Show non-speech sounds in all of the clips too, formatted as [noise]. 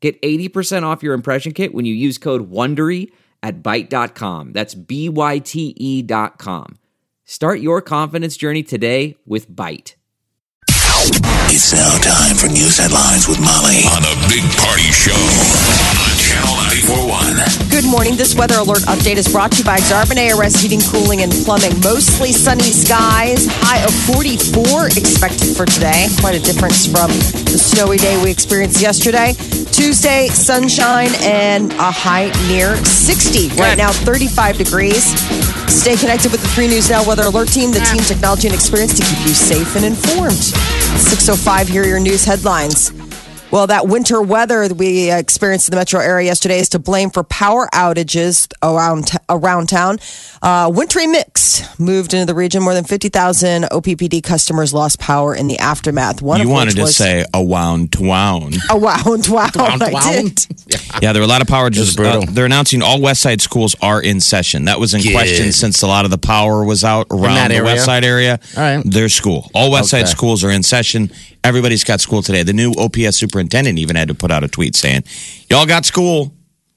Get 80% off your impression kit when you use code WONDERY at Byte.com. That's B-Y-T-E dot com. Start your confidence journey today with Byte. It's now time for news headlines with Molly on a big party show on Channel 941. Good morning. This weather alert update is brought to you by Xarban ARS Heating, Cooling, and Plumbing. Mostly sunny skies. High of 44 expected for today. Quite a difference from the snowy day we experienced yesterday. Tuesday, sunshine and a high near 60. Right now, 35 degrees. Stay connected with the 3 News Now Weather Alert Team, the team technology and experience to keep you safe and informed. 605, here are your news headlines. Well, that winter weather we experienced in the metro area yesterday is to blame for power outages around around town. Uh, wintry mix moved into the region. More than 50,000 OPPD customers lost power in the aftermath. One You of wanted which to was say a wound to wound. a wound, wow, [laughs] I did. Yeah, there were a lot of power just. outages. brutal. Uh, they're announcing all West Side schools are in session. That was in Good. question since a lot of the power was out around the area? West Side area. All right. Their school. All West Side schools are in session. Everybody's got school today. The new OPS superintendent even had to put out a tweet saying, Y'all got school.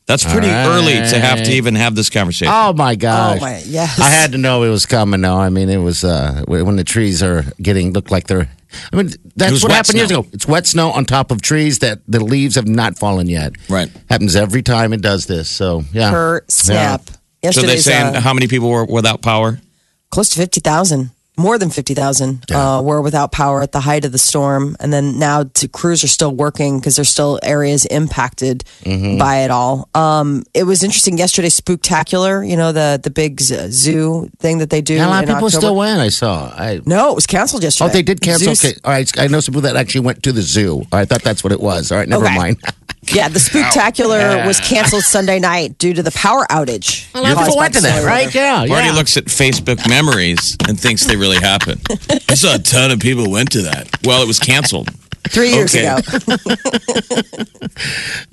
That's pretty All early to have to even have this conversation. Oh my gosh! Oh, my- yes. I had to know it was coming. Though I mean, it was uh, when the trees are getting look like they're. I mean, that's what wet happened years snow. ago. It's wet snow on top of trees that the leaves have not fallen yet. Right. happens every time it does this. So yeah, Per snap. so they Yesterday's saying uh, how many people were without power? close to 50,000, more than 50,000 uh, were without power at the height of the storm. And then now to, crews are still working because there's still areas impacted Mm-hmm. by it all. Um, it was interesting yesterday, Spooktacular, you know, the, the big z- zoo thing that they do. Yeah, a lot of people October. still went. I saw. I. No, it was canceled yesterday. Oh, they did cancel. Zeus- Okay, all right. I know some people that actually went to the zoo. I thought that's what it was. All right, never Okay. mind. [laughs] Yeah, the Spooktacular was canceled Sunday night due to the power outage. A lot of caused people went to that, right? weather. Yeah, Marty yeah. looks at Facebook memories and thinks they really happened. I saw a ton of people went to that. Well, it was canceled. Three years Okay. ago. [laughs]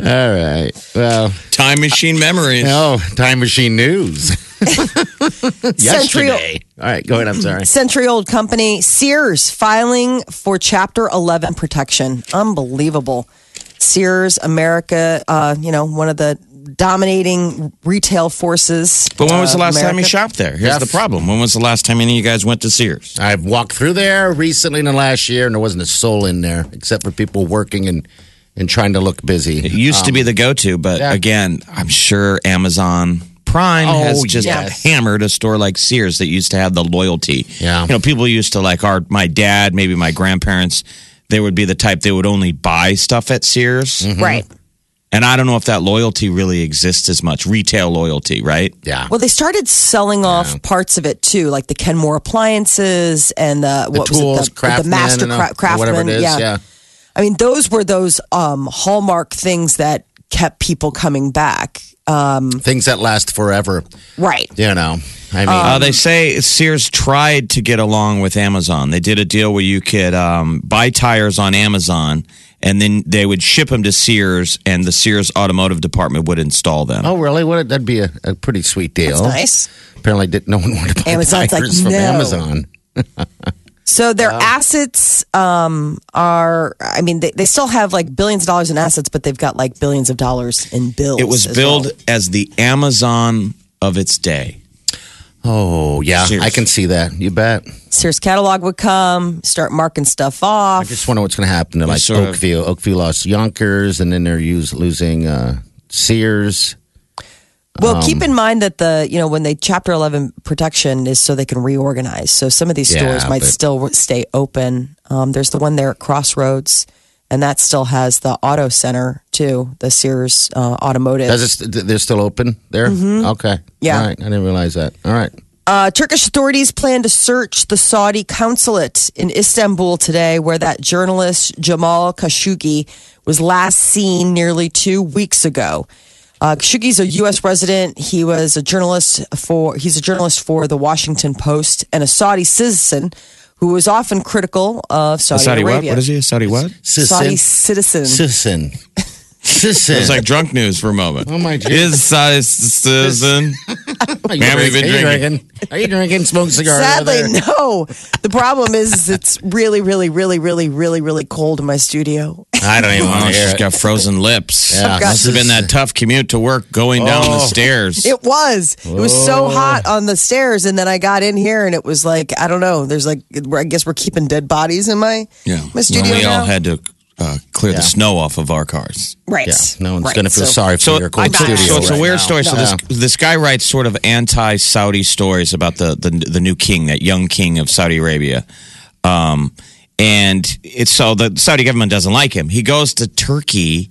All right. Well, Time machine memories. oh, time machine news. [laughs] Century, Yesterday. All right, go ahead. I'm sorry. century old company Sears filing for Chapter 11 protection. Unbelievable. Sears, America, uh, you know, one of the dominating retail forces. But when was the of last time you shopped there? Here's Jeff. the problem. When was the last time any of you guys went to Sears? I've walked through there recently in the last year, and there wasn't a soul in there except for people working and and trying to look busy. It used to be the go-to, but yeah. again, I'm sure Amazon Prime Oh, has just yes. hammered a store like Sears that used to have the loyalty. Yeah. You know, people used to like our my dad, maybe my grandparents, they would be the type they would only buy stuff at Sears. Mm-hmm. Right. And I don't know if that loyalty really exists as much, retail loyalty, right? Yeah. Well, they started selling off parts of it too, like the Kenmore appliances and the, the what tools, was it, the, craftsman, the master and, cra- craftsman. whatever it is. Yeah. I mean, those were those um, hallmark things that kept people coming back. Um, Things that last forever. right. You know. I mean, Uh, they say Sears tried to get along with Amazon. They did a deal where you could um, buy tires on Amazon, and then they would ship them to Sears, and the Sears automotive department would install them. oh, really? What? That'd be a, a pretty sweet deal. That's nice. Apparently, did, no one wanted to buy Amazon's like, tires from no. Amazon. [laughs] So their assets um, are, I mean, they, they still have like billions of dollars in assets, but they've got like billions of dollars in bills. It was as billed well. as the Amazon of its day. Oh, yeah. Sears. I can see that. You bet. Sears catalog would come, start marking stuff off. I just wonder what's going to happen to like sort of- Oakview. Oakview lost Younkers, and then they're use, losing uh, Sears. Well, Um, keep in mind that the you know when they Chapter Eleven protection is so they can reorganize. So some of these Yeah, stores might but- still stay open. Um, there's the one there at Crossroads, and that still has the auto center too, the Sears uh, Automotive. Does it, they're still open there? Okay. Mm-hmm. Yeah. All right. I didn't realize that. All right. Uh, Turkish authorities plan to search the Saudi consulate in Istanbul today, where that journalist Jamal Khashoggi was last seen nearly two weeks ago. Uh, Khashoggi's a U.S. resident. He was a journalist for. He's a journalist for the Washington Post and a Saudi citizen who was often critical of Saudi, Saudi what? Arabia. What is he? A Saudi what? Saudi citizen. Citizen. Citizen. It was like drunk news for a moment. Oh, my Is Saudi citizen? Are [laughs] you Man, we've been Are you drinking. Are you drinking? Smoke cigars. Sadly, no. The problem is it's really, really, really, really, really, really cold in my studio. I don't even want Oh, to hear she's it. got frozen lips. Yeah. I've got- Must have been that tough commute to work going down the Oh. stairs. It was. It was so oh. hot on the stairs, and then I got in here, and it was like I don't know. There's like I guess we're keeping dead bodies in my yeah. my studio Well, we now. all had to uh, clear Yeah. the snow off of our cars. right. Yeah, no one's Right. going to feel So- sorry for So, your I, cold studio. so it's a weird now. story. So this this guy writes sort of anti-Saudi stories about the the, the new king, that young king of Saudi Arabia. Um, and it's so the Saudi government doesn't like him. He goes to Turkey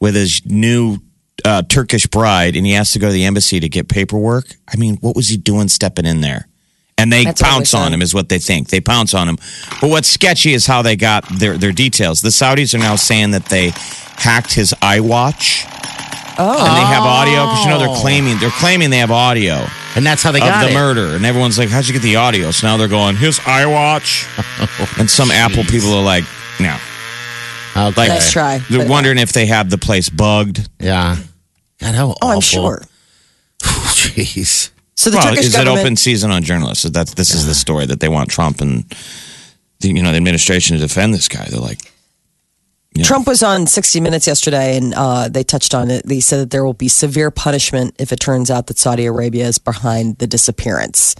with his new uh, Turkish bride, and he has to go to the embassy to get paperwork. I mean, what was he doing stepping in there? And they That's pounce they on him, is what they think. They pounce on him. But what's sketchy is how they got their, their details. The Saudis are now saying that they hacked his iWatch. Oh. And they have audio because you know they're claiming they're claiming they have audio and that's how they of got the it. murder, and everyone's like, "How'd you get the audio?" So now they're going, "His iWatch," [laughs] and some Apple people are like, "No." Okay. Nice try. They're But- wondering if they have the place bugged. Yeah. God, how Oh, awful. I'm sure. [sighs] Jeez. So the well, Turkish is it open season on journalists? That's this is the story that they want Trump and the, you know the administration to defend this guy. They're like, Yeah. Trump was on 60 Minutes yesterday, and uh, they touched on it. They said that there will be severe punishment if it turns out that Saudi Arabia is behind the disappearance.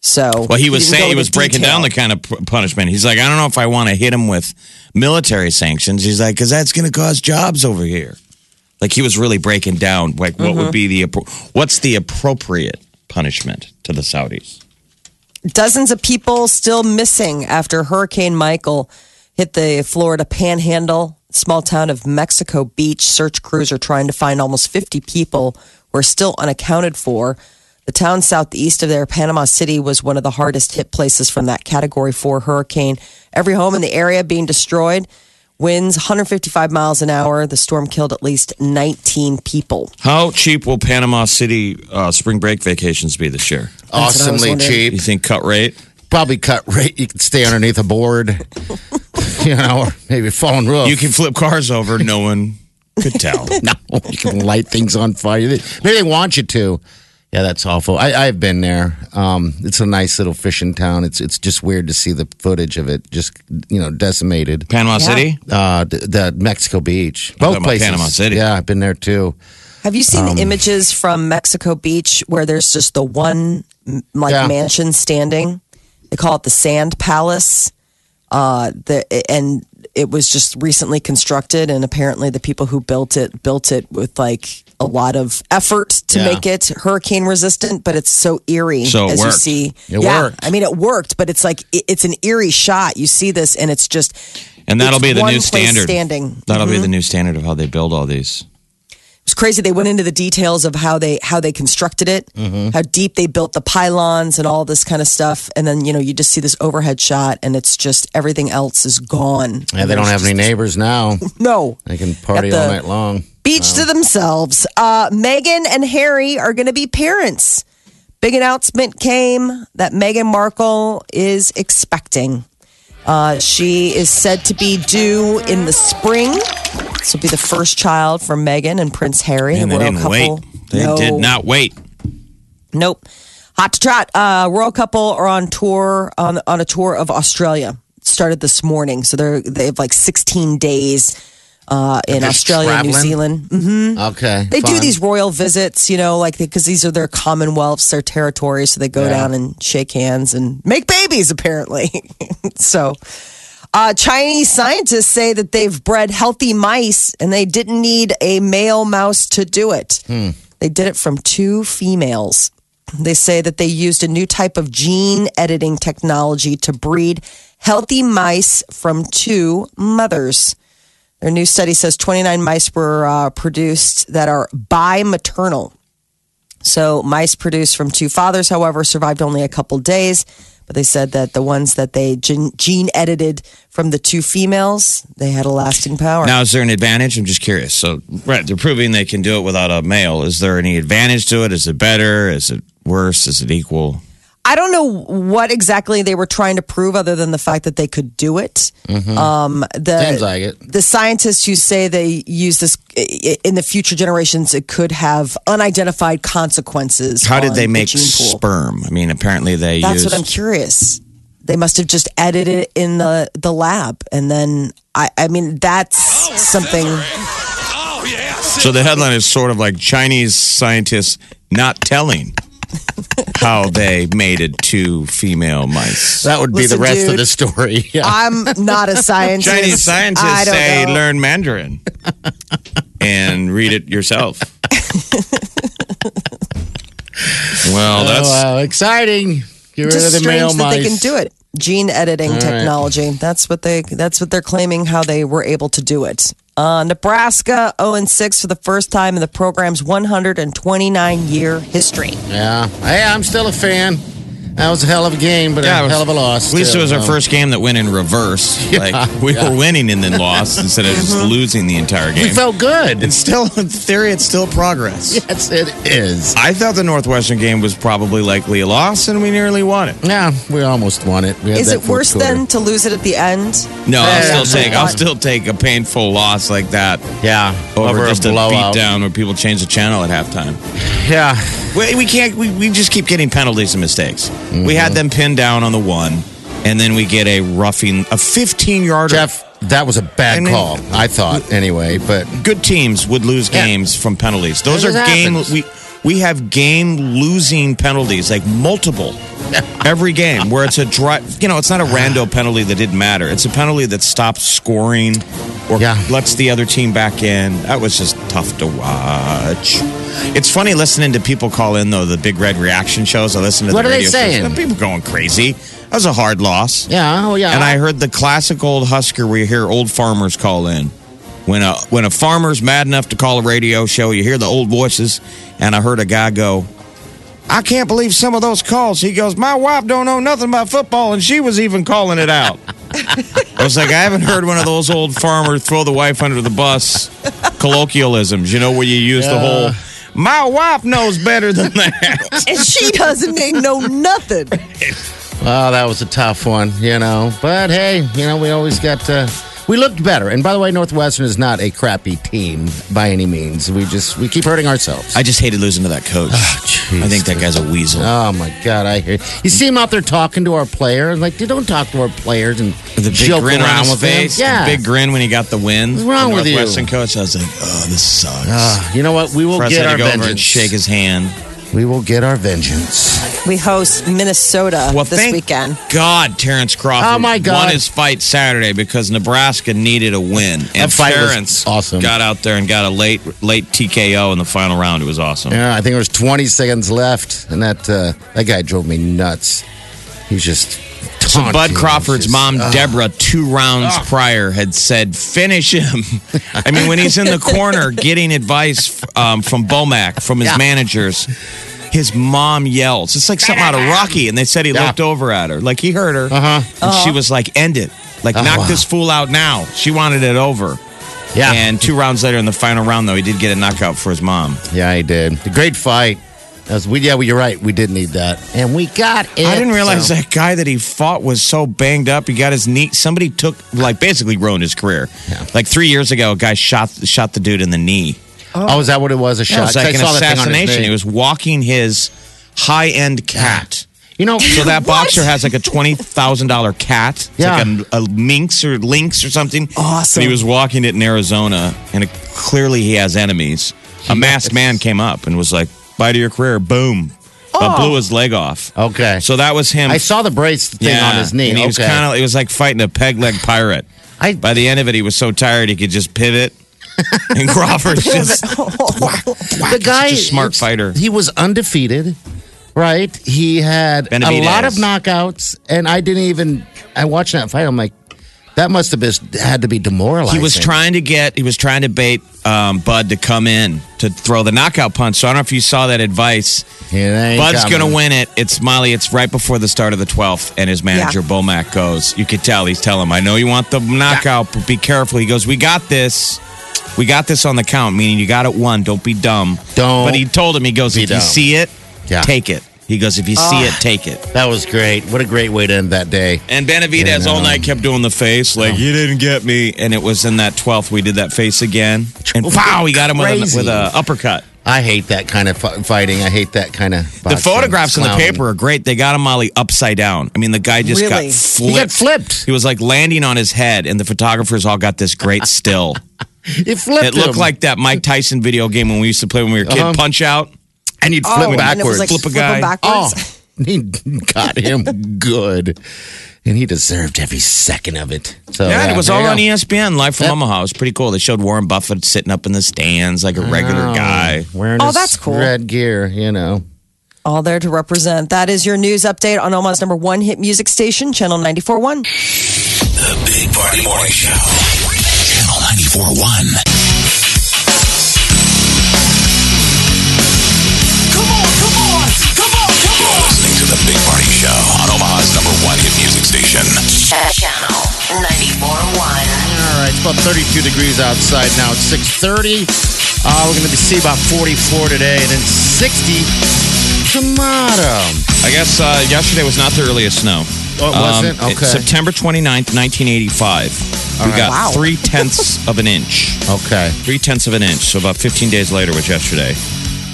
So, Well, he was didn't saying he was breaking detail. down the kind of punishment. He's like, I don't know if I want to hit him with military sanctions. He's like, because that's going to cause jobs over here. Like he was really breaking down like what Mm-hmm. would be the what's the appropriate punishment to the Saudis. Dozens of people still missing after Hurricane Michael hit the Florida panhandle, small town of Mexico Beach. Search crews are trying to find almost 50 people who are still unaccounted for. The town southeast of there, Panama City, was one of the hardest hit places from that category four hurricane. Every home in the area being destroyed. Winds 155 miles an hour. The storm killed at least 19 people. How cheap will Panama City uh, spring break vacations be this year? what I was Awesomely cheap. You think cut rate? Probably cut rate. You could stay underneath a board, [laughs] you know, or maybe fallen roof. You can flip cars over, no one could tell. [laughs] no, you can light things on fire. Maybe they want you to. Yeah, that's awful. I, I've been there. Um, it's a nice little fishing town. It's it's just weird to see the footage of it, just you know, decimated. Panama Yeah. City? Uh, the, the Mexico Beach, both places. Panama City. Yeah, I've been there too. Have you seen Um, the images from Mexico Beach where there's just the one like Yeah. mansion standing? They call it the Sand Palace. Uh, the and it was just recently constructed, and apparently the people who built it built it with like a lot of effort to Yeah. make it hurricane resistant. But it's so eerie So as you see. It yeah, worked. I mean it worked, but it's like it- it's an eerie shot. You see this, and it's just And that'll be the new standard. Standing. That'll Mm-hmm. be the new standard of how they build all these. It's crazy. They went into the details of how they how they constructed it, Mm-hmm. how deep they built the pylons and all this kind of stuff. And then you know you just see this overhead shot, and it's just everything else is gone. Yeah, they don't have any neighbors now. [laughs] No They can party the- all night long. beach to themselves. Uh, Meghan and Harry are going to be parents. Big announcement came that Meghan Markle is expecting. Uh, she is said to be due in the spring. This will be the first child for Meghan and Prince Harry. And the they royal didn't couple. wait. They No. did not wait. Nope. Hot to trot. Uh, royal couple are on tour on on a tour of Australia. Started this morning, so they're they have like 16 days uh, in Australia, and New traveling? Zealand. hmm Okay. They do these royal visits, you know, like because these are their commonwealths, their territories. So they go Yeah. down and shake hands and make babies, apparently. [laughs] so. Uh, Chinese scientists say that they've bred healthy mice and they didn't need a male mouse to do it. They did it from two females. They say that they used a new type of gene editing technology to breed healthy mice from two mothers. Their new study says 29 mice were uh, produced that are bimaternal. So, mice produced from two fathers, however, survived only a couple days. But they said that the ones that they gene, gene edited from the two females, they had a lasting power. Now, is there an advantage? I'm just curious. So, right, they're proving they can do it without a male. Is there any advantage to it? Is it better? Is it worse? Is it equal? I don't know what exactly they were trying to prove, other than the fact that they could do it. Um, the Seems like it. the scientists who say they use this in the future generations, it could have unidentified consequences. How did they make gene pool. sperm? I mean, apparently they That's used. what I'm curious. They must have just edited it in the the lab, and then I I mean that's something. Oh, yeah, so the headline is sort of like Chinese scientists not telling [laughs] how they mated two female mice. That would be Listen, the rest of the story. Yeah. I'm not a [laughs] scientist. Chinese I scientists don't say know. learn Mandarin and read it yourself. [laughs] well, oh, that's oh, wow. exciting. Get rid just of the male strange that they can do it. Gene editing technology. That's what they. That's what they're claiming. How they were able to do it. Uh, Nebraska 0 and 6 for the first time in the program's 129 year history. Yeah. Hey, I'm still a fan. That was a hell of a game, but Yeah, it a was- hell of a loss. At least it still, was our um, first game that went in reverse. [laughs] like we yeah. were winning and then lost [laughs] instead of just mm-hmm. losing the entire game. We game. felt good. it's still, in theory, it's still progress. yes, it is. I thought the Northwestern game was probably likely a loss, and we nearly won it. Yeah, we almost won it. We had Is that it worse quarter. than to lose it at the end? No, I'll Yeah. still take. I'll still take a painful loss like that Yeah, over, a just a blowout. beat down where people change the channel at halftime. Yeah, We, we can't. We, we just keep getting penalties and mistakes. We had mm-hmm. them pinned down on the one, and then we get a roughing, a 15 yarder. Jeff, that was a bad I mean- call. I thought anyway, but Good teams would lose Yeah. games from penalties. Those That are game. happens. We we have game losing penalties, like multiple. Every game where it's a dry, you know, it's not a rando penalty that didn't matter. It's a penalty that stops scoring or Yeah. lets the other team back in. That was just tough to watch. It's funny listening to people call in though the big red reaction shows. I listen to What the are they saying? shows. People going crazy. That was a hard loss. yeah, oh yeah. And I heard the classic old Husker where you hear old farmers call in. When a when a farmer's mad enough to call a radio show, you hear the old voices. And I heard a guy go, "I can't believe some of those calls." He goes, "My wife don't know nothing about football, and she was even calling it out." I was like, I haven't heard one of those old farmer throw the wife under the bus colloquialisms. You know where you use the whole. My wife knows better than that. And she doesn't know nothing. [laughs] Oh, that was a tough one, you know. But hey, you know, we always got uh we looked better. And by the way, Northwestern is not a crappy team by any means. We just we keep hurting ourselves. I just hated losing to that coach. jeez. I think that guy's a weasel. Oh my God! I hear you see him out there talking to our players. Like, you don't talk to our players and With the big grin around on his with face, them. Yeah, the big grin when he got the win. What's wrong the with you? Northwestern coach, I was like, oh, this sucks. Ah, you know what? We will Press get our to go over vengeance. and shake his hand. We will get our vengeance. We host Minnesota Well, this thank weekend. God Terrence Crawford Oh, my God. won his fight Saturday because Nebraska needed a win. And fight Terrence awesome. got out there and got a late late TKO in the final round. It was awesome. Yeah, I think there was 20 seconds left, and that uh, that guy drove me nuts. He's just. So Bud taunting. Crawford's Just- mom, ah. Deborah, two rounds prior had said, "Finish him." [laughs] I mean, when he's in the corner getting advice um, from Bomac, from his Yeah. managers, his mom yells. It's like something out of Rocky, and they said he Yeah. looked over at her, like he heard her, Uh-huh. and she was like, "End it." Like, Oh, knock wow. this fool out now. She wanted it over. Yeah, And two rounds later in the final round, though, he did get a knockout for his mom. yeah, he did. Great fight. As we, yeah, well, you're right. We did need that, and we got it. I didn't realize so- that guy that he fought was so banged up. He got his knee. Somebody took like basically ruined his career. Yeah. Like three years ago, a guy shot shot the dude in the knee. Oh, is that what it was? A shot? It was like I an saw that thing assassination. He was walking his high end cat. You know, So that [laughs] boxer has like a twenty thousand dollar cat. It's Yeah. like a, a minx or lynx or something. Awesome. But he was walking it in Arizona, and it, clearly he has enemies. A masked man came up and was like, "Bye to your career." Boom. Uh, blew his leg off. Okay. So that was him. I saw the brace thing on his knee. And he was kind of, it was like fighting a peg leg pirate. [laughs] I- By the end of it, he was so tired he could just pivot. [laughs] and Crawford just, [laughs] the guy, smart fighter. He was undefeated, right? He had a lot of knockouts, and I didn't even. I watched that fight. I'm like, That must have been had to be demoralizing. He was trying to get, he was trying to bait um, Bud to come in to throw the knockout punch. So I don't know if you saw that advice. Bud's going to win it. It's Molly. It's right before the start of the 12th, and his manager, Yeah. Bomac, goes. You could tell he's telling him, I know you want the knockout, but be careful. He goes, We got this. We got this on the count, meaning you got it one. Don't be dumb. Don't But he told him, he goes, be If you see it, Yeah. take it. He goes, If you see it, take it. That was great. What a great way to end that day. And Benavidez Yeah, all night kept doing the face like you didn't get me, and it was in that twelfth we did that face again, and wow, he got him with a, Crazy. with a uppercut. I hate that kind of fi- fighting. I hate that kind of. The photographs in the paper are great. They got him Molly upside down. I mean, the guy just Really? got He flipped. got flipped. He was like landing on his head, and the photographers all got this great still. [laughs] He flipped. it looked him. like that Mike Tyson video game when we used to play when we were a kid. Uh-huh. Punch out. And he'd Oh, flip and it backwards. was like Flip a flip 'em guy. oh, backwards. [laughs] he got him good, and he deserved every second of it. So Yeah, it was all on go. ESPN live from Yep. Omaha. It was pretty cool. They showed Warren Buffett sitting up in the stands like a regular Oh, guy. wearing Oh, his that's cool. Red gear, you know. All there to represent. That is your news update on Omaha's number one hit music station, Channel 94.1. The Big Party Morning Show. Channel 94.1. The Big Party Show on Omaha's number one hit music station. Channel 94.1. All right, it's about 32 degrees outside now. It's 6:30. Uh, we're going to see about 44 today, and then 60 tomorrow. I guess uh, yesterday was not the earliest snow. Oh, it wasn't? Um, Okay. it's September 29th, 1985. we right. got Wow. three tenths of an inch. Okay. Three tenths of an inch. So about 15 days later was yesterday.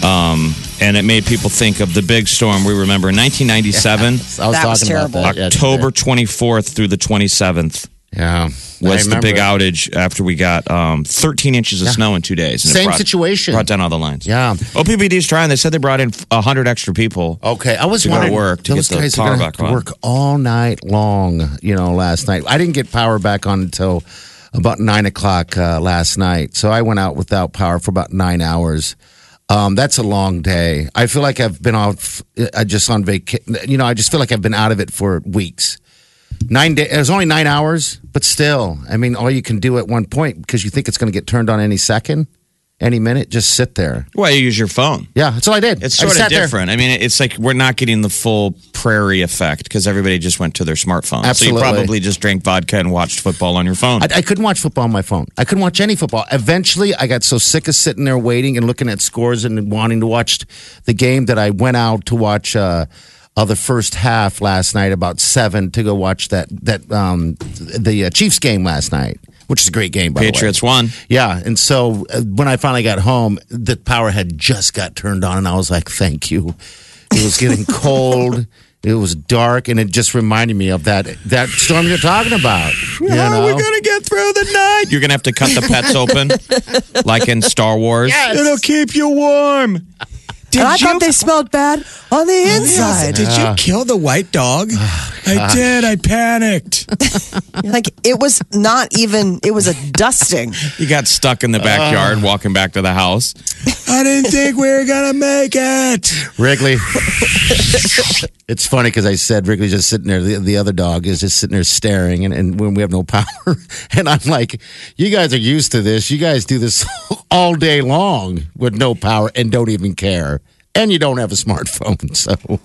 Um, and it made people think of the big storm we remember [laughs] in 1997, I was That was talking terrible. about that. October 24th through the 27th. Yeah. was the big outage after we got um, 13 inches of snow in two days. and it Same brought- situation. Brought down all the lines. Yeah. OPPD's trying. They said they brought in 100 extra people. Okay, I was To go to work to those get the guys power are gonna back on. work all night long. You know, last night I didn't get power back on until about nine o'clock uh, last night. So I went out without power for about nine hours. Um, that's a long day. I feel like I've been off. I just on vacation. You know, I just feel like I've been out of it for weeks. Nine days. It was only nine hours, but still. I mean, all you can do at one point because you think it's going to get turned on any second, any minute. Just sit there. Well, you use your phone. Yeah, that's all I did. It's sort of sat there. different. I mean, it's like we're not getting the full prairie effect because everybody just went to their smartphone. Absolutely. So you probably just drank vodka and watched football on your phone. I, I couldn't watch football on my phone. I couldn't watch any football. Eventually, I got so sick of sitting there waiting and looking at scores and wanting to watch the game that I went out to watch uh, uh, the first half last night about seven to go watch that that um, the uh, Chiefs game last night, which is a great game. By Patriots the way. won. Yeah, and so uh, when I finally got home, the power had just got turned on, and I was like, "Thank you." It was getting [laughs] cold. It was dark, and it just reminded me of that that storm you're talking about. You How are we going to get through the night? You're going to have to cut the pets open, like in Star Wars. Yes. It'll keep you warm. Did And I thought they smelled bad on the inside. Did you kill the white dog? [sighs] Oh, I did. I panicked. [laughs] Like it was not even. It was a dusting. You got stuck in the uh. backyard walking back to the house. I didn't think we were going to make it. Wrigley. it's funny because I said Wrigley's just sitting there. The, the other dog is just sitting there staring, and, and when we have no power, [laughs] and I'm like, "You guys are used to this. You guys do this [laughs] all day long with no power and don't even care, and you don't have a smartphone." [laughs] So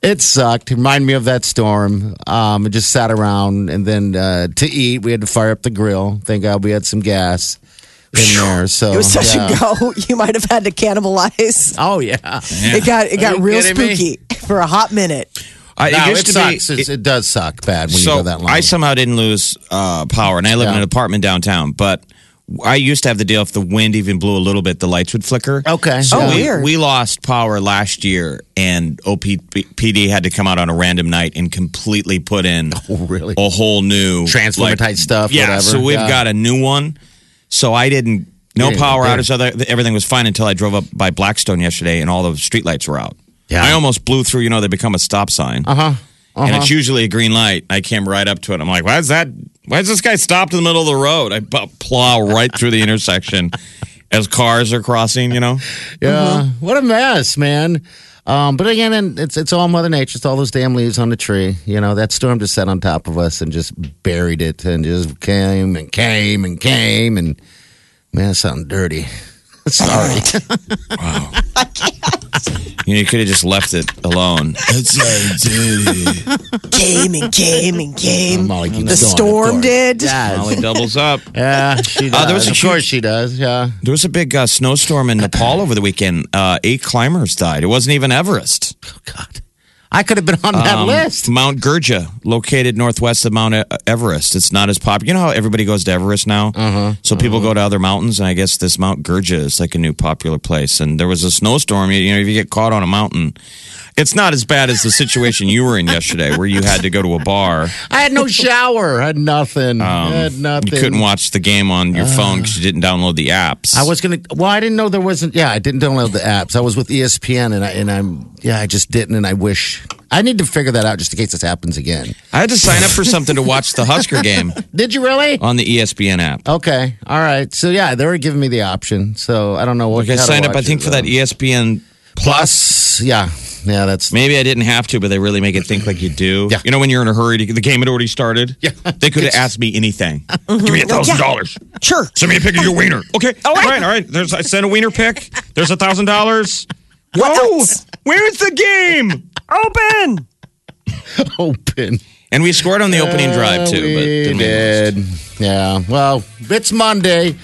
it sucked. Remind me of that storm. Um, I just sat around, and then uh, to eat, we had to fire up the grill. Thank God we had some gas in there. So It was touch yeah. and go. [laughs] You might have had to cannibalize. Oh yeah. It got it got real kidding me? spooky [laughs] for a hot minute. I, No, it it, to sucks. be. It's- it, does suck bad when so you go that long. I somehow didn't lose uh, power, and I live in an apartment downtown. But I used to have the deal if the wind even blew a little bit, the lights would flicker. Okay. So Oh, we, weird. we lost power last year, and OPPD had to come out on a random night and completely put in [laughs] Oh, really? a whole new Transformer type stuff, Yeah, whatever. so we've Yeah. got a new one. So I didn't. No Yeah, power outage. Other everything was fine until I drove up by Blackstone yesterday, and all the streetlights were out. Yeah. I almost blew through. You know, they become a stop sign Uh huh. and it's usually a green light. I came right up to it. I'm like, why is that? Why is this guy stopped in the middle of the road? I plow right through the intersection [laughs] as cars are crossing. You know, Yeah. What a mess, man. Um, but again, and it's it's all Mother Nature. It's all those damn leaves on the tree. You know that storm just sat on top of us and just buried it, and just came and came and came, and man, something dirty. [laughs] Sorry. [laughs] You, know, you could have just left it alone. Came and came and came. Molly keeps The going, of storm course. did. Molly doubles up. [laughs] Yeah, she does. Uh, there was a of huge- course she does. Yeah. There was a big uh, snowstorm in Nepal over the weekend. Uh, eight climbers died. It wasn't even Everest. Oh God, I could have been on that Um, list. Mount Gurja, located northwest of Mount Everest. It's not as popular. You know how everybody goes to Everest now? Uh-huh. So people go to other mountains, and I guess this Mount Gurja is like a new popular place. And there was a snowstorm. You, you know, if you get caught on a mountain, it's not as bad as the situation you were in yesterday, where you had to go to a bar. I had no shower. I had nothing. I had nothing. Um, You couldn't watch the game on your phone because you didn't download the apps. I was gonna. Well, I didn't know there wasn't. Yeah, I didn't download the apps. I was with ESPN, and I and I'm. Yeah, I just didn't, and I wish I need to figure that out just in case this happens again. I had to sign up for something to watch the Husker game [laughs] Did you really? on the ESPN app. Okay, all right. So yeah, they were giving me the option. So I don't know what. Like I signed up, I think, it, for that though. ESPN Plus. Yeah, yeah. That's Maybe I didn't have to, but they really make it think like you do. Yeah. You know, when you're in a hurry, to, the game had already started. Yeah. They could have asked me anything. [laughs] Give me a thousand dollars. Sure. Send me a pic of your wiener. [laughs] Okay. All right. All right. There's I sent a wiener pic. There's a thousand dollars. What Whoa! else? Where's the game? Open. [laughs] open. And we scored on the opening drive too, but uh, we didn't we did. Yeah. Well, it's Monday.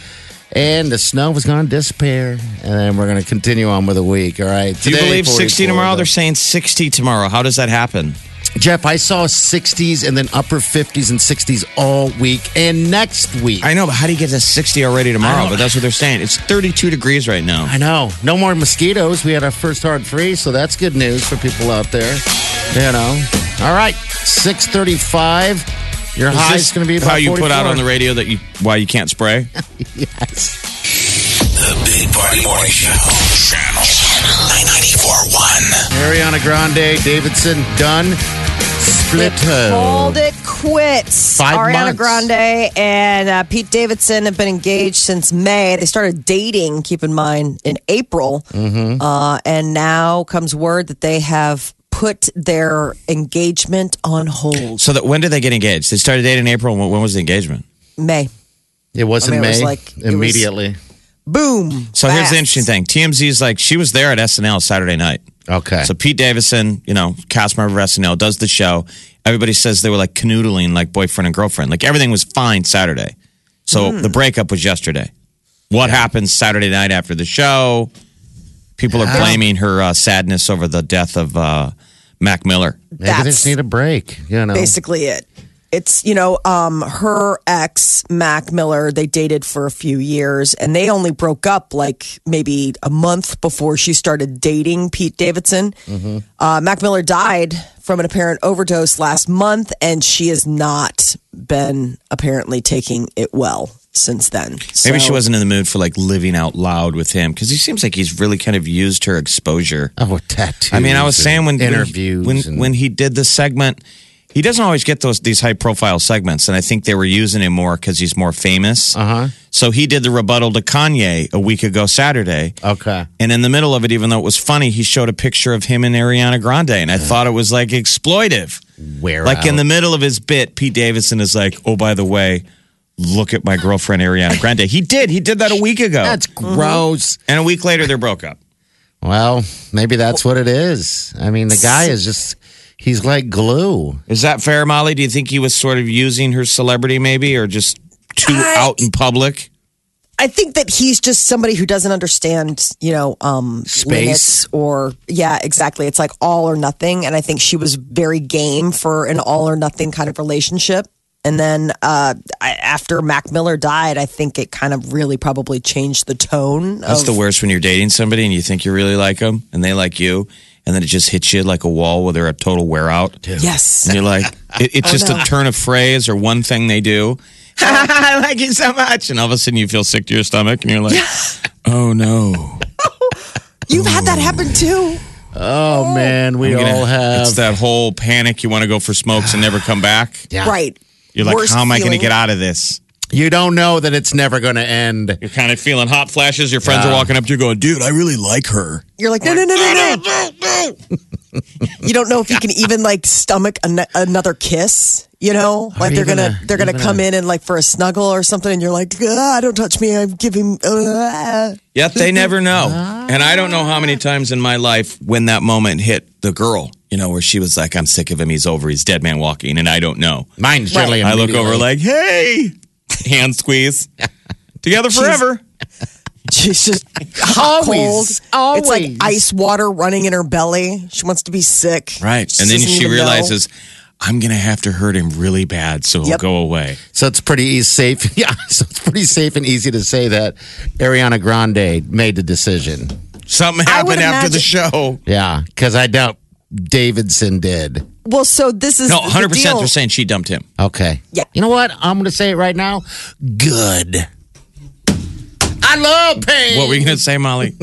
And the snow was going to disappear, and then we're going to continue on with the week. All right. Do you believe 60 tomorrow? though. They're saying 60 tomorrow. How does that happen? Jeff, I saw 60s and then upper 50s and 60s all week and next week. I know, but how do you get to 60 already tomorrow? But that's what they're saying. It's 32 degrees right now. I know. No more mosquitoes. We had our first hard freeze, so that's good news for people out there. You know. All right. 635. Your Is high this is going to be about how you put out on the radio that you why you can't spray? [laughs] Yes. The Big Party Morning Show. Channel 941. Ariana Grande, Davidson, done. Split Called it quits. Five Ariana months. Grande and uh, Pete Davidson have been engaged since May. They started dating, keep in mind, in April. Mm-hmm. Uh, and now comes word that they have put their engagement on hold. So that when did they get engaged? They started dating in April. When when was the engagement? May. It was I in mean, it was May. like- it was- immediately. Boom. So here's the interesting thing. TMZ is like she was there at SNL Saturday night. Okay. So Pete Davidson, you know, cast member of SNL, does the show. Everybody says they were like canoodling like boyfriend and girlfriend. Like everything was fine Saturday. So Hmm. the breakup was yesterday. What happens Saturday night after the show? People are blaming her uh, sadness over the death of uh, Mac Miller. Maybe they just need a break. You know. basically it. It's you know, um, her ex Mac Miller. They dated for a few years, and they only broke up like maybe a month before she started dating Pete Davidson. Uh, Mac Miller died from an apparent overdose last month, and she has not been apparently taking it well since then. Maybe she wasn't in the mood for like living out loud with him because he seems like he's really kind of used her exposure. Oh, tattoos. I mean, I was saying when interviews when and- when he did the segment, he doesn't always get those these high profile segments, and I think they were using him more because he's more famous. Uh-huh. So he did the rebuttal to Kanye a week ago Saturday. Okay. And in the middle of it, even though it was funny, he showed a picture of him and Ariana Grande, and I thought it was like exploitive. Where Like in the middle of his bit, Pete Davidson is like, "Oh, by the way, look at my girlfriend Ariana Grande." He did. He did that a week ago, That's gross. and a week later, they broke up. Well, maybe that's what it is. I mean, the guy is just, he's like glue. Is that fair, Molly? Do you think he was sort of using her celebrity, maybe, or just too I- out in public? I think that he's just somebody who doesn't understand, you know, um, Space. limits or yeah, exactly. It's like all or nothing, and I think she was very game for an all or nothing kind of relationship. And then uh, I, after Mac Miller died, I think it kind of really probably changed the tone. That's of, the worst when you're dating somebody and you think you really like them, and they like you, and then it just hits you like a wall where they're a total wear out. Yes, And you're like, [laughs] it, it's just no. a turn of phrase or one thing they do. [laughs] I like you so much. And all of a sudden you feel sick to your stomach and you're like, [laughs] oh no. you've had that happen too. Oh, man, we gonna- all have. It's that whole panic. You want to go for smokes and never come back. Yeah. Right. You're like, how am I going to feeling. get out of this? You don't know that it's never going to end. You're kind of feeling hot flashes. Your friends are walking up to you going, dude, I really like her. You're like, no, no, no, no, no. No. [laughs] You don't know if you can even like stomach an- another kiss. You know, like they're gonna a- they're gonna come a- in and like for a snuggle or something, and you're like, ah, don't touch me. I'm giving. Uh. Yet they never know. And I don't know how many times in my life when that moment hit the girl, you know, where she was like, I'm sick of him. He's over. He's dead man walking. And I don't know. Mine generally. I look over like, hey, [laughs] hand squeeze. [laughs] Together forever. She's [laughs] just hot Always, cold. It's like ice water running in her belly. She wants to be sick. Right. She and then she even know. realizes, I'm going to have to hurt him really bad so he'll Yep. go away. So it's pretty safe. [laughs] Yeah, so it's pretty safe and easy to say that Ariana Grande made the decision. Something happened after the show. Yeah, because I doubt Davidson did. Well, so this is No, 100% deal. they're saying she dumped him. Okay. Yeah. You know what? I'm going to say it right now. Good. I love pain. What were you going to say, Molly? [laughs]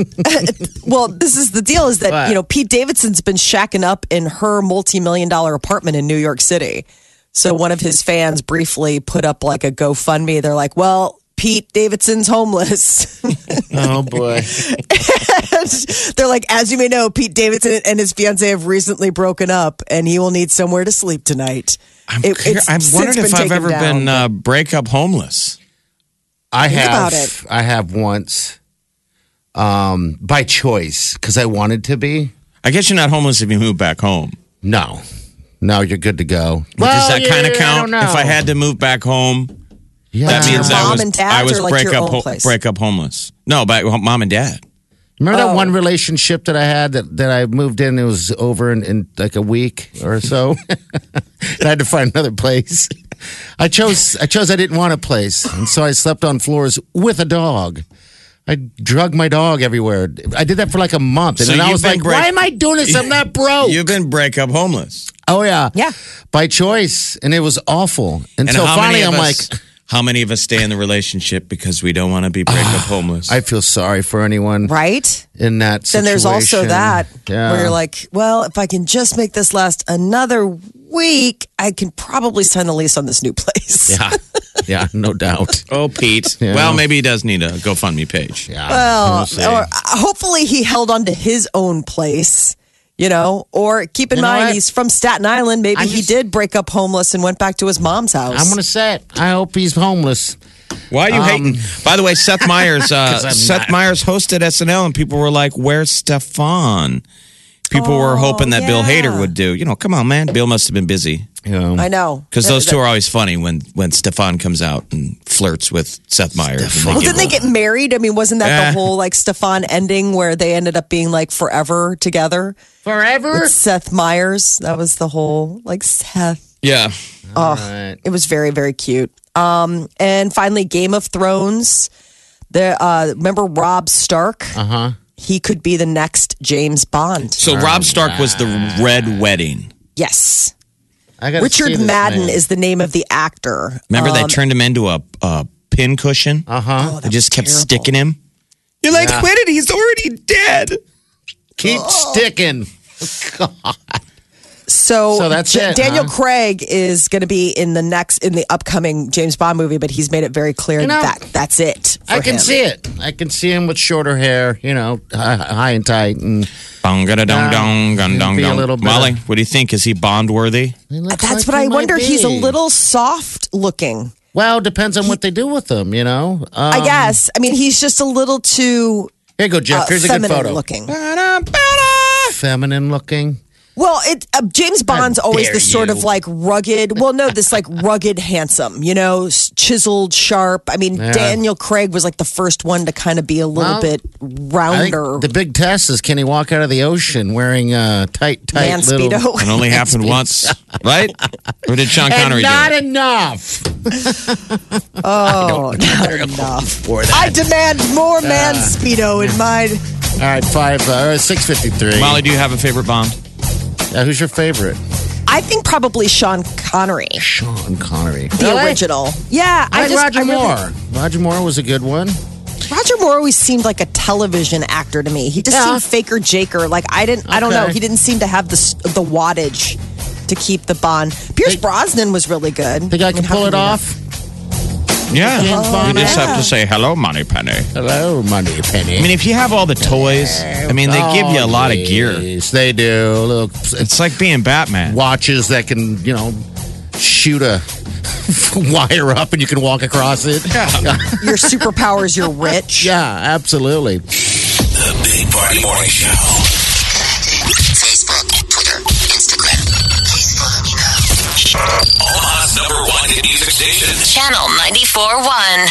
Well, this is the deal: is that What? you know Pete Davidson's been shacking up in her multi-million dollar apartment in New York City. So one of his fans briefly put up like a GoFundMe. They're like, "Well, Pete Davidson's homeless." [laughs] Oh boy. They're like, as you may know, Pete Davidson and his fiance have recently broken up, and he will need somewhere to sleep tonight. I'm, It- cur- it's I've since wondered been if I've taken ever down, been uh, breakup homeless. I Think have. about it. I have once, um, by choice, because I wanted to be. I guess you're not homeless if you move back home. No, no, you're good to go. Does that kind of yeah, I count? don't If I had to move back home, yeah. that your means I mom was and dad's I was or, like, your breakup own ho- place? breakup homeless. No, by mom and dad. Remember that Oh. one relationship that I had that, that I moved in? It was over in, in like a week or so. and [laughs] I had to find another place. I chose I chose I didn't want a place, and so I slept on floors with a dog. I drug my dog everywhere. I did that for like a month, and So then I was like, break- "Why am I doing this? I'm not broke." [laughs] You've been breakup homeless. oh yeah, Yeah. by choice, and it was awful. And Until how finally, I'm us, like, how many of us stay in the relationship because we don't want to be breakup homeless? I feel sorry for anyone Right? in that. situation. Then there's also that Yeah. where you're like, well, if I can just make this last another week, I can probably sign the lease on this new place. yeah, [laughs] yeah, no doubt. oh, Pete. Yeah. Well, maybe he does need a GoFundMe page. Yeah, Well, we'll or uh, hopefully he held on to his own place, you know. Or keep in You know mind what? he's from Staten Island. Maybe I'm he did break up homeless and went back to his mom's house. I'm gonna say it. I hope he's homeless. Why are you hating? By the way, Seth [laughs] Meyers, uh, 'Cause I'm Seth not. Meyers hosted SNL, and people were like, "Where's Stefan?" People were hoping that Bill. Hader would do. You know, come on, man. Bill must have been busy You know, I know because those two are always funny when when Stefan comes out and flirts with Seth Meyers. Well, didn't they get- get married? I mean, wasn't that Eh. the whole like Stefan ending where they ended up being like forever together forever. with Seth Meyers? That was the whole like Seth. yeah. Right. It was very very cute. Um, and finally, Game of Thrones. The uh, remember Rob Stark? Uh Uh-huh. huh. He could be the next James Bond. So Rob Stark was the Red Wedding. Yes. I gotta see Richard this Madden man. is the name of the actor. Remember they Um, turned him into a, a pin cushion? Uh huh. they just kept terrible. sticking him. You're like, quit it. He's already dead. Keep sticking. [laughs] So, So that's J- it, Daniel huh? Craig is going to be in the next in the upcoming James Bond movie, but he's made it very clear You know, that that's it. for I can him. see it. I can see him with shorter hair. You know, high, high and tight, and Dong, dong, dong, dong, dong, dong. Molly, of- what do you think? Is he Bond worthy? he That's like what I might wonder. He's a little soft looking. Well, depends on what they do with him. You know. Um, I guess. I mean, he's just a little too Here you go, uh, Jeff. Here's a good feminine photo. looking. Feminine looking. Well, it uh, James Bond's always dare the sort you. of like rugged. Well, no, this like [laughs] rugged, handsome. You know, chiseled, sharp. I mean, Yeah. Daniel Craig was like the first one to kind of be a little Well, bit rounder. the big test is can he walk out of the ocean wearing uh, tight, tight Man little. speedo. It only happened once, right? Or did Sean Connery And not do it? enough. [laughs] Oh, not enough. For that. I demand more man speedo in mine. All right, five, uh, six fifty-three. Molly, do you have a favorite Bond? Uh, who's your favorite? I think probably Sean Connery, Sean Connery. the original. Yeah, I I, like just Roger I really- Moore. Roger Moore was a good one. Roger Moore always seemed like a television actor to me. He just Yeah. seemed faker jaker. Like I didn't. I don't know. Okay. He didn't seem to have the s- the wattage to keep the bond. Pierce Brosnan was really good. Think I mean, can how pull it you not? off? Yeah. can't oh, You just out. have to say, hello, Money Penny. Hello, Money Penny. I mean, if you have all the toys, I mean, they give you a lot of gear. Yes, they do. Look, It's like being Batman. watches that can, you know, shoot a [laughs] wire up and you can walk across it. Yeah. [laughs] Your superpowers, you're rich. Yeah, absolutely. The Big Party Morning Show. Facebook, Twitter, Instagram. Please follow me now. Omaha's number one hit music station. Channel 94.1.